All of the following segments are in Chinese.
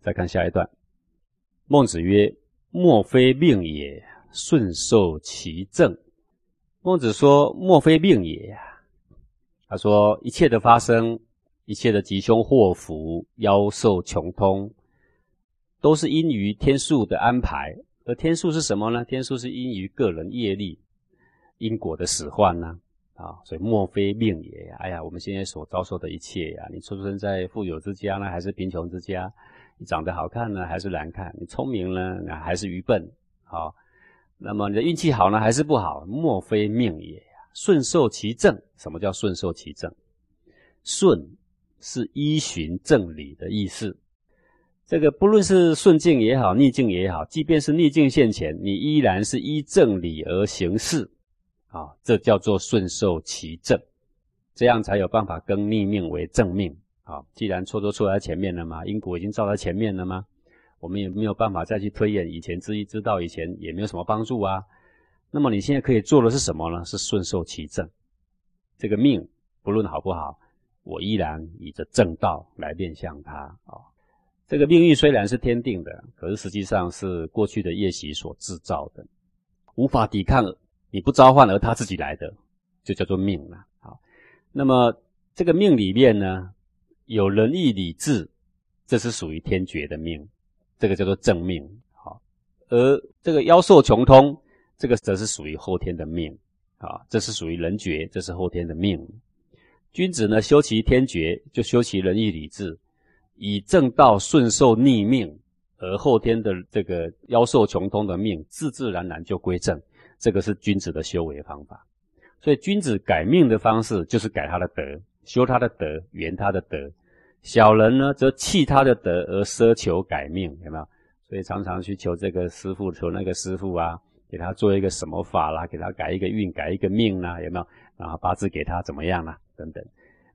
再看下一段，孟子曰：“莫非命也，顺受其正。”孟子说：“莫非命也呀。”他说：“一切的发生，一切的吉凶祸福、妖兽穷通，都是因于天数的安排。而天数是什么呢？天数是因于个人业力、因果的使唤呢。”啊，所以莫非命也呀！哎呀，我们现在所遭受的一切呀，你出生在富有之家呢，还是贫穷之家？你长得好看呢，还是难看？你聪明呢，还是愚笨？好，那么你的运气好呢，还是不好？莫非命也！顺受其正。什么叫顺受其正？顺是依循正理的意思。这个不论是顺境也好，逆境也好，即便是逆境现前，你依然是依正理而行事。啊，这叫做顺受其正，这样才有办法更逆命为正命。好，既然错都错在前面了嘛，因果已经照在前面了吗？我们也没有办法再去推演以前知一知道以前也没有什么帮助啊。那么你现在可以做的是什么呢？是顺受其正。这个命不论好不好，我依然以着正道来面向它。啊，这个命运虽然是天定的，可是实际上是过去的业习所制造的，无法抵抗。你不召唤而他自己来的，就叫做命了。好，那么这个命里面呢，有仁义礼智，这是属于天爵的命，这个叫做正命。好，而这个妖兽穷通，这个则是属于后天的命。啊，这是属于人爵，这是后天的命。君子呢，修其天爵，就修其仁义礼智，以正道顺受逆命，而后天的这个妖兽穷通的命，自自然然就归正。这个是君子的修为方法，所以君子改命的方式就是改他的德，修他的德，圆他的德。小人呢，则弃他的德而奢求改命，有没有？所以常常去求这个师傅，求那个师傅啊，给他做一个什么法啦，给他改一个运，改一个命啦，有没有？然后八字给他怎么样啦？等等，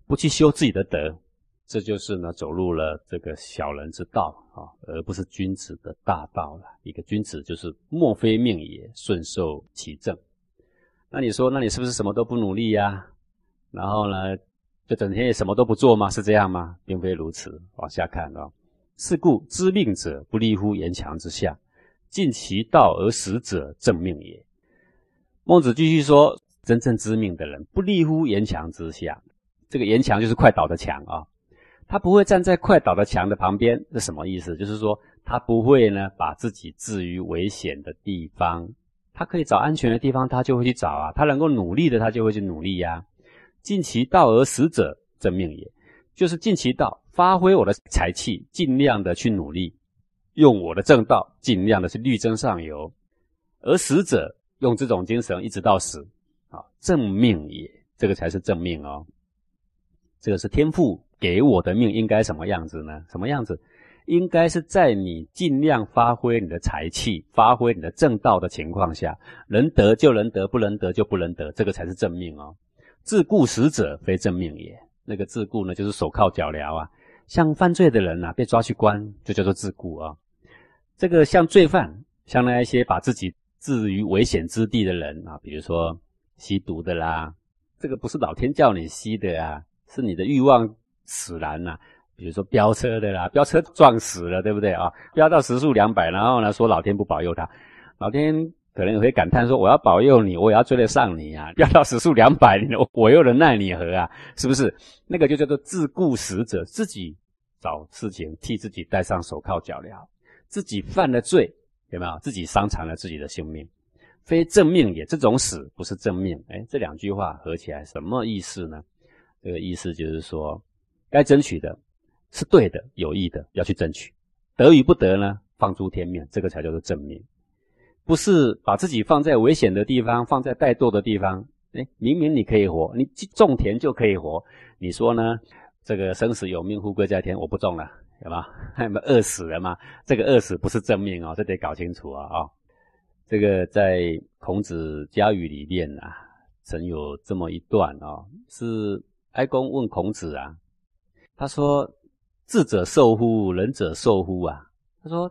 不去修自己的德。这就是呢，走入了这个小人之道啊，而不是君子的大道了。一个君子就是莫非命也，顺受其正。那你说，那你是不是什么都不努力呀？然后呢，就整天也什么都不做吗？是这样吗？并非如此。往下看啊，是故知命者不立乎言强之下，尽其道而死者正命也。孟子继续说，真正知命的人不立乎言强之下，这个言强就是快倒的墙啊。他不会站在快倒的墙的旁边，是什么意思？就是说，他不会呢，把自己置于危险的地方。他可以找安全的地方，他就会去找啊。他能够努力的，他就会去努力呀。尽其道而死者，正命也。就是尽其道，发挥我的才气，尽量的去努力，用我的正道，尽量的去力争上游。而死者用这种精神一直到死，啊，正命也。这个才是正命哦。这个是天赋。给我的命应该什么样子呢？什么样子？应该是在你尽量发挥你的才气、发挥你的正道的情况下，能得就能得，不能得就不能得，这个才是正命哦。自顾死者非正命也。那个自顾呢，就是手铐脚镣啊。像犯罪的人呐，被抓去关，就叫做自顾啊。这个像罪犯，像那一些把自己置于危险之地的人啊，比如说吸毒的啦，这个不是老天叫你吸的啊，是你的欲望。使然呐，比如说飙车的啦，飙车撞死了，对不对啊？飙到时速两百，然后呢说老天不保佑他，老天可能会感叹说我要保佑你，我也要追得上你啊！飙到时速两百，我又能奈你何啊？是不是？那个就叫做自顾死者，自己找事情替自己戴上手铐脚镣，自己犯了罪，有没有？自己伤残了自己的性命，非正命也。这种死不是正命。哎，这两句话合起来什么意思呢？这个意思就是说。该争取的是对的、有益的，要去争取。得与不得呢？放诸天命，这个才叫做正命。不是把自己放在危险的地方，放在怠惰的地方。哎，明明你可以活，你种田就可以活。你说呢？这个生死有命，富贵在天，我不种了，有吗？有没饿死了吗？这个饿死不是正命哦，这得搞清楚啊！啊，这个在孔子家语里面啊，曾有这么一段啊，是哀公问孔子啊。他说：“智者寿乎？仁者寿乎？啊？”他说：“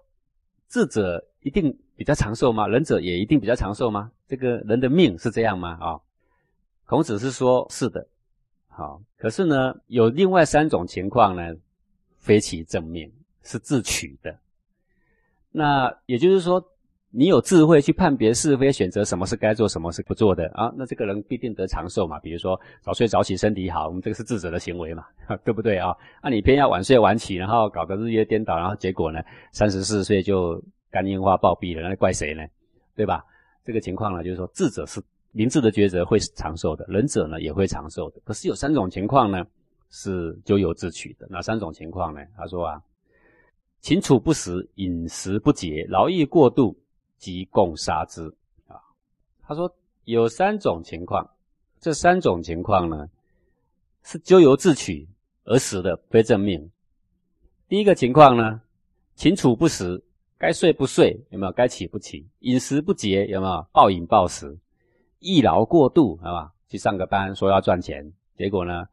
智者一定比较长寿吗？仁者也一定比较长寿吗？这个人的命是这样吗？”啊，孔子是说：“是的。”好，可是呢，有另外三种情况呢，非其正命。是自取的。那也就是说，你有智慧去判别是非，选择什么是该做，什么是不做的啊，那这个人必定得长寿嘛。比如说早睡早起身体好，我们这个是智者的行为嘛，对不对啊？那你偏要晚睡晚起，然后搞得日夜颠倒，然后结果呢，三十四岁就肝硬化暴毙了，那怪谁呢？对吧？这个情况呢，就是说智者是明智的抉择会长寿的，仁者呢也会长寿的。可是有三种情况呢，是咎由自取的。哪三种情况呢？他说啊。禽处不食，饮食不节，劳逸过度，即共杀之。啊，他说有三种情况，这三种情况呢，是咎由自取而死的，非正命。第一个情况呢，禽处不食，该睡不睡，有没有？该起不起？饮食不节，有没有？暴饮暴食，易劳过度，好吧？去上个班，说要赚钱，结果呢，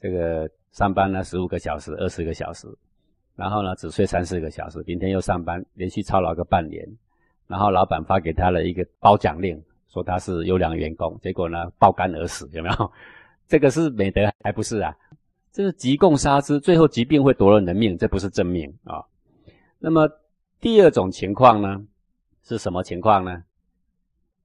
这个上班呢，十五个小时，二十个小时。然后呢，只睡三四个小时，明天又上班，连续操劳个半年，然后老板发给他了一个褒奖令，说他是优良员工，结果呢，爆肝而死，有没有？这个是美德还不是啊？这是急共杀之，最后疾病会夺了人的命，这不是正命啊。那么第二种情况呢，是什么情况呢？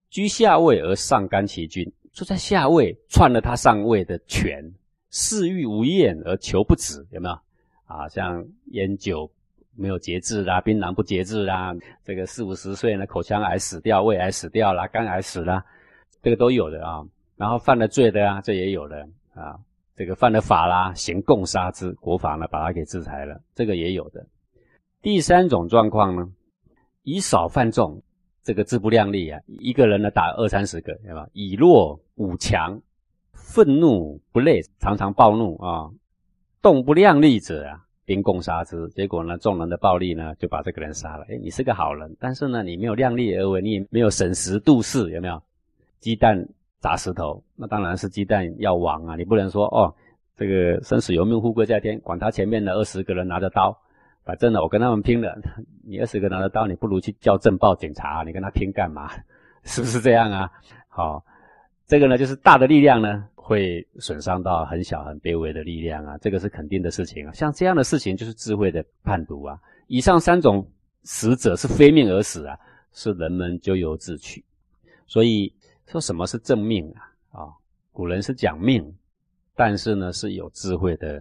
居下位而上干其君，坐在下位篡了他上位的权，嗜欲无厌而求不止，有没有？啊，像烟酒没有节制啦，槟榔不节制啦，这个四五十岁呢，口腔癌死掉，胃癌死掉啦，肝癌死啦，这个都有的啊。然后犯了罪的啊，这也有的啊。这个犯了法啦，行共杀之，国法呢把他给制裁了，这个也有的。第三种状况呢，以少犯众，这个自不量力啊，一个人呢打二三十个，对吧？以弱五强，愤怒不累，常常暴怒啊。动不量力者啊，兵共杀之。结果呢，众人的暴力呢，就把这个人杀了。哎，你是个好人，但是呢，你没有量力而为，你也没有审时度势，有没有？鸡蛋砸石头，那当然是鸡蛋要亡啊！你不能说哦，这个生死由命，富贵在天，管他前面的二十个人拿着刀，反正呢，我跟他们拼了。你二十个拿着刀，你不如去叫镇暴警察，你跟他拼干嘛？是不是这样啊？好，这个呢，就是大的力量呢。会损伤到很小很卑微的力量啊，这个是肯定的事情啊。像这样的事情就是智慧的判读啊。以上三种死者是非命而死啊，是人们咎由自取。所以说什么是正命啊？啊，古人是讲命，但是呢是有智慧的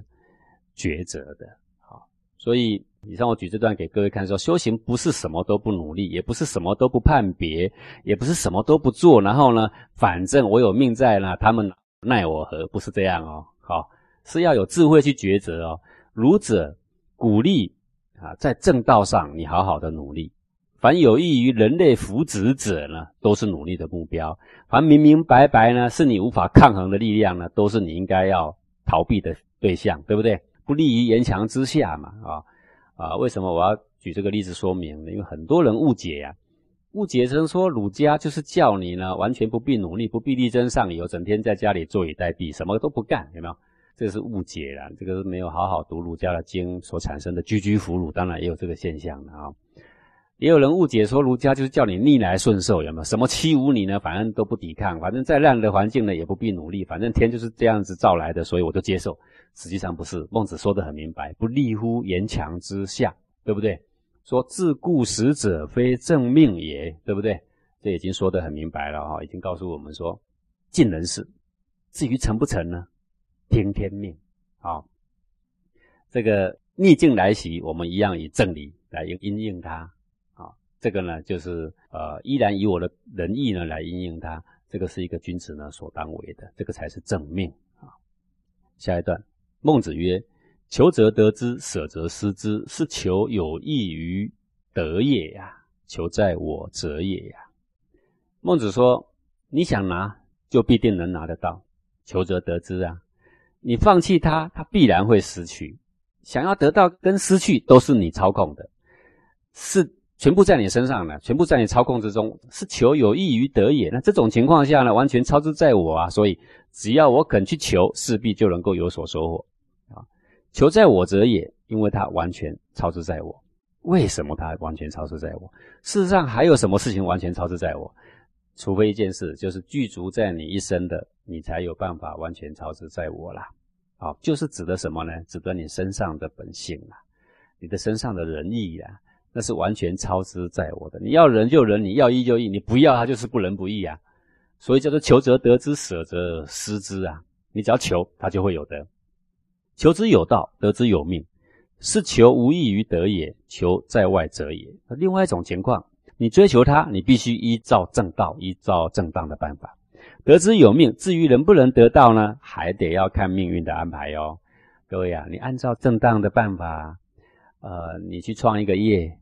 抉择的。好，所以以上我举这段给各位看，说修行不是什么都不努力，也不是什么都不判别，也不是什么都不做，然后呢，反正我有命在呢，他们。奈我何？不是这样哦，好，是要有智慧去抉择哦。儒者鼓励啊，在正道上你好好的努力。凡有益于人类福祉者呢，都是努力的目标；凡明明白白呢，是你无法抗衡的力量呢，都是你应该要逃避的对象，对不对？不利于言强之下嘛，啊啊！为什么我要举这个例子说明呢？因为很多人误解呀。误解成说儒家就是叫你呢完全不必努力，不必力争上游，整天在家里坐以待毙，什么都不干，有没有？这是误解啦，这个是没有好好读儒家的经所产生的居居俘虏，当然也有这个现象的啊。也有人误解说儒家就是叫你逆来顺受，有没有？什么欺侮你呢？反正都不抵抗，反正再烂的环境呢也不必努力，反正天就是这样子造来的，所以我就接受。实际上不是，孟子说的很明白，不立乎言强之下，对不对？说自顾死者非正命也，对不对？这已经说得很明白了哈，已经告诉我们说，尽人事，至于成不成呢？听天命。好，这个逆境来袭，我们一样以正理来应应它。这个呢，就是呃，依然以我的仁义呢来应应它。这个是一个君子呢所当为的，这个才是正命啊。下一段，孟子曰。求则得之，舍则失之，是求有益于得也呀。求在我者也呀。孟子说：“你想拿，就必定能拿得到。求则得之啊，你放弃它，它必然会失去。想要得到跟失去，都是你操控的，是全部在你身上了，全部在你操控之中。是求有益于得也。那这种情况下呢，完全操之在我啊。所以只要我肯去求，势必就能够有所收获啊。”求在我者也，因为他完全超之在我。为什么他完全超之在我？事实上，还有什么事情完全超之在我？除非一件事，就是具足在你一生的，你才有办法完全超之在我啦。好，就是指的什么呢？指的你身上的本性啦。你的身上的仁义呀，那是完全超之在我的。你要仁就仁，你要义就义，你不要他就是不仁不义啊。所以叫做求则得之，舍则失之啊。你只要求，他就会有得。求之有道，得之有命，是求无异于得也。求在外者也。另外一种情况，你追求他，你必须依照正道，依照正当的办法。得之有命，至于能不能得到呢？还得要看命运的安排哟。各位啊，你按照正当的办法，呃，你去创一个业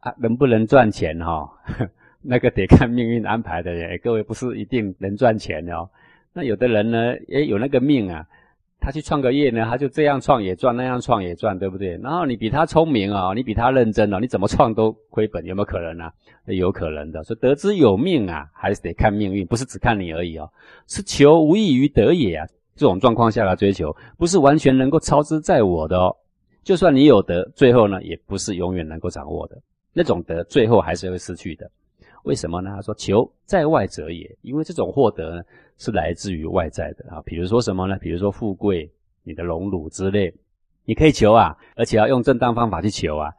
啊，能不能赚钱哈？那个得看命运安排的。各位不是一定能赚钱的哦。那有的人呢，也有那个命啊，他去创个业呢，他就这样创也赚，那样创也赚，对不对？然后你比他聪明啊，你比他认真哦，你怎么创都亏本，有没有可能啊？有可能的，所以得之有命啊，还是得看命运，不是只看你而已哦。是求无异于得也啊。这种状况下来追求，不是完全能够超之在我的哦。就算你有得，最后呢，也不是永远能够掌握的。那种得，最后还是会失去的。为什么呢？他说：“求在外者也，因为这种获得呢，是来自于外在的啊。比如说什么呢？比如说富贵、你的荣辱之类，你可以求啊，而且要用正当方法去求啊。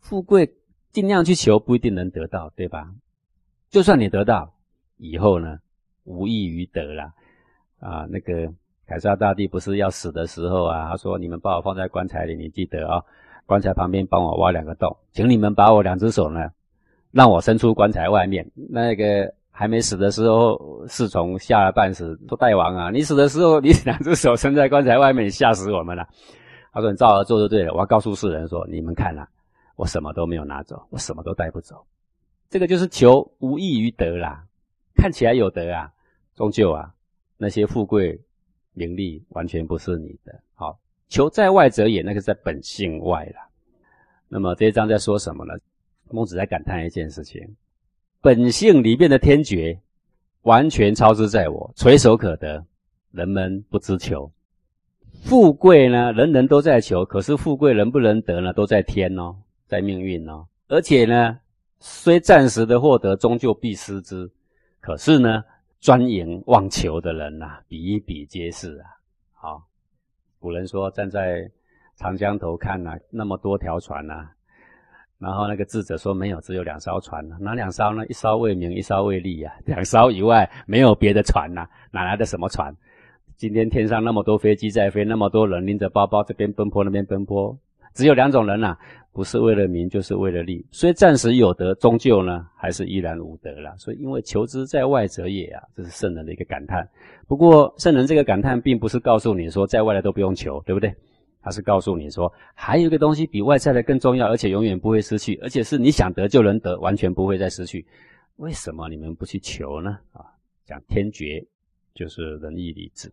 富贵尽量去求，不一定能得到，对吧？就算你得到以后呢，无异于得了啊。那个。”凯撒大帝不是要死的时候啊，他说：“你们把我放在棺材里，你记得啊，棺材旁边帮我挖两个洞，请你们把我两只手呢，让我伸出棺材外面。那个还没死的时候，侍从吓了半死，说大王啊，你死的时候你两只手伸在棺材外面，吓死我们了。他说你照着做就对了。我要告诉世人说，你们看啊，我什么都没有拿走，我什么都带不走。这个就是求无异于得啦，看起来有得啊，终究啊那些富贵。”名利完全不是你的，好求在外者也，那个在本性外了。那么这一章在说什么呢？孟子在感叹一件事情：本性里面的天绝，完全超之在我，垂手可得，人们不知求。富贵呢，人人都在求，可是富贵能不能得呢？都在天哦，在命运哦。而且呢，虽暂时的获得，终究必失之。可是呢？专营妄求的人呐，比比皆是啊。好，古人说站在长江头看呐，那么多条船呐，然后那个智者说没有，只有两艘船。哪两艘呢？一艘为名，一艘为利呀。两艘以外没有别的船呐，哪来的什么船？今天天上那么多飞机在飞，那么多人拎着包包这边奔波那边奔波。只有两种人呐，不是为了名，就是为了利。所以暂时有德，终究呢还是依然无德了。所以因为求之在外者也啊，这是圣人的一个感叹。不过圣人这个感叹，并不是告诉你说在外的都不用求，对不对？他是告诉你说，还有一个东西比外在的更重要，而且永远不会失去，而且是你想得就能得，完全不会再失去。为什么你们不去求呢？啊，讲天绝，就是仁义礼智。